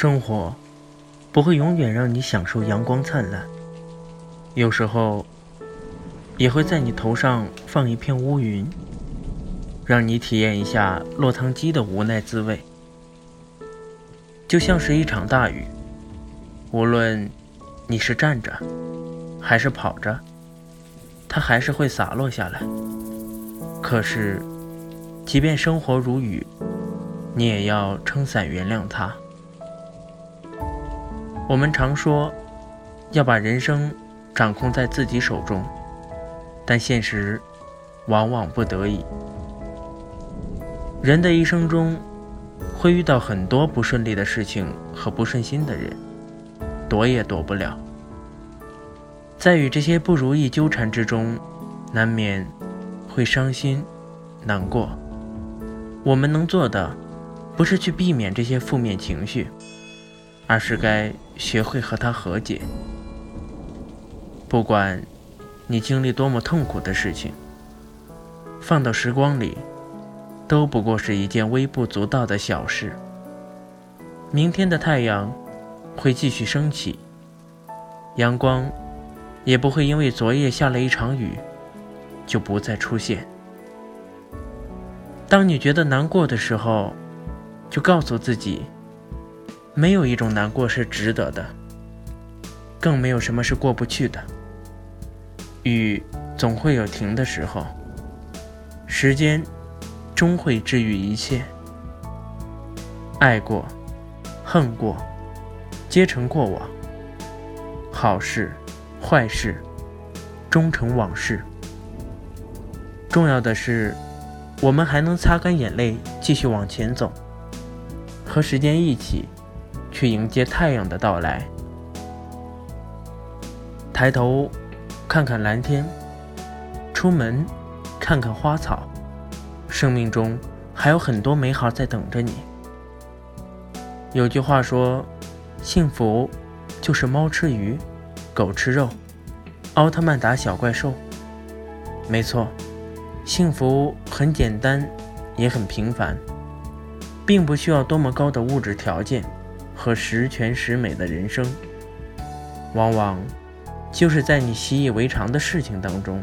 生活不会永远让你享受阳光灿烂，有时候也会在你头上放一片乌云，让你体验一下落汤鸡的无奈滋味。就像是一场大雨，无论你是站着还是跑着，它还是会洒落下来。可是，即便生活如雨，你也要撑伞原谅它。我们常说要把人生掌控在自己手中，但现实往往不得已。人的一生中会遇到很多不顺利的事情和不顺心的人，躲也躲不了。在与这些不如意纠缠之中，难免会伤心、难过。我们能做的不是去避免这些负面情绪。而是该学会和他和解。不管你经历多么痛苦的事情，放到时光里，都不过是一件微不足道的小事。明天的太阳会继续升起，阳光也不会因为昨夜下了一场雨就不再出现。当你觉得难过的时候，就告诉自己。没有一种难过是值得的，更没有什么是过不去的。雨总会有停的时候，时间终会治愈一切。爱过，恨过，皆成过往。好事，坏事，终成往事。重要的是，我们还能擦干眼泪，继续往前走，和时间一起。去迎接太阳的到来。抬头看看蓝天，出门看看花草，生命中还有很多美好在等着你。有句话说：“幸福就是猫吃鱼，狗吃肉，奥特曼打小怪兽。”没错，幸福很简单，也很平凡，并不需要多么高的物质条件。和十全十美的人生，往往就是在你习以为常的事情当中，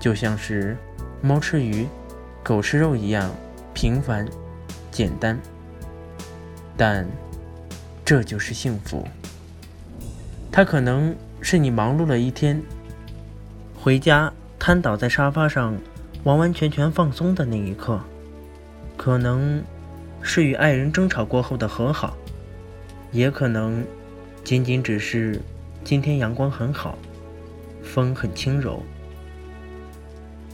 就像是猫吃鱼、狗吃肉一样平凡、简单。但这就是幸福。它可能是你忙碌了一天，回家瘫倒在沙发上，完完全全放松的那一刻；可能是与爱人争吵过后的和好。也可能仅仅只是今天阳光很好，风很轻柔。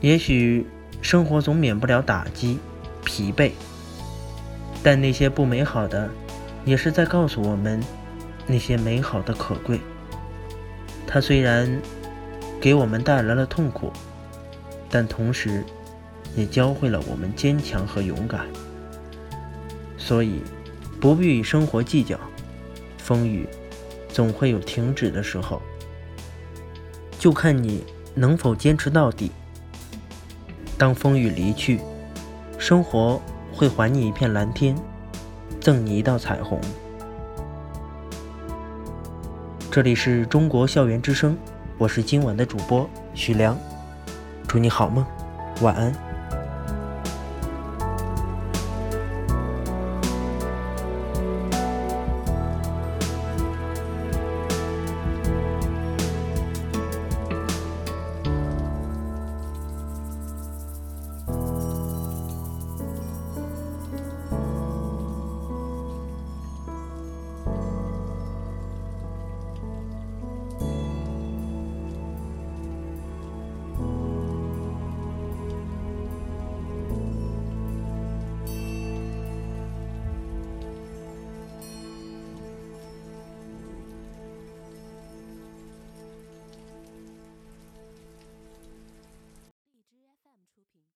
也许生活总免不了打击、疲惫，但那些不美好的，也是在告诉我们那些美好的可贵。它虽然给我们带来了痛苦，但同时也教会了我们坚强和勇敢。所以，不必与生活计较。风雨总会有停止的时候，就看你能否坚持到底。当风雨离去，生活会还你一片蓝天，赠你一道彩虹。这里是中国校园之声，我是今晚的主播许良，祝你好梦，晚安。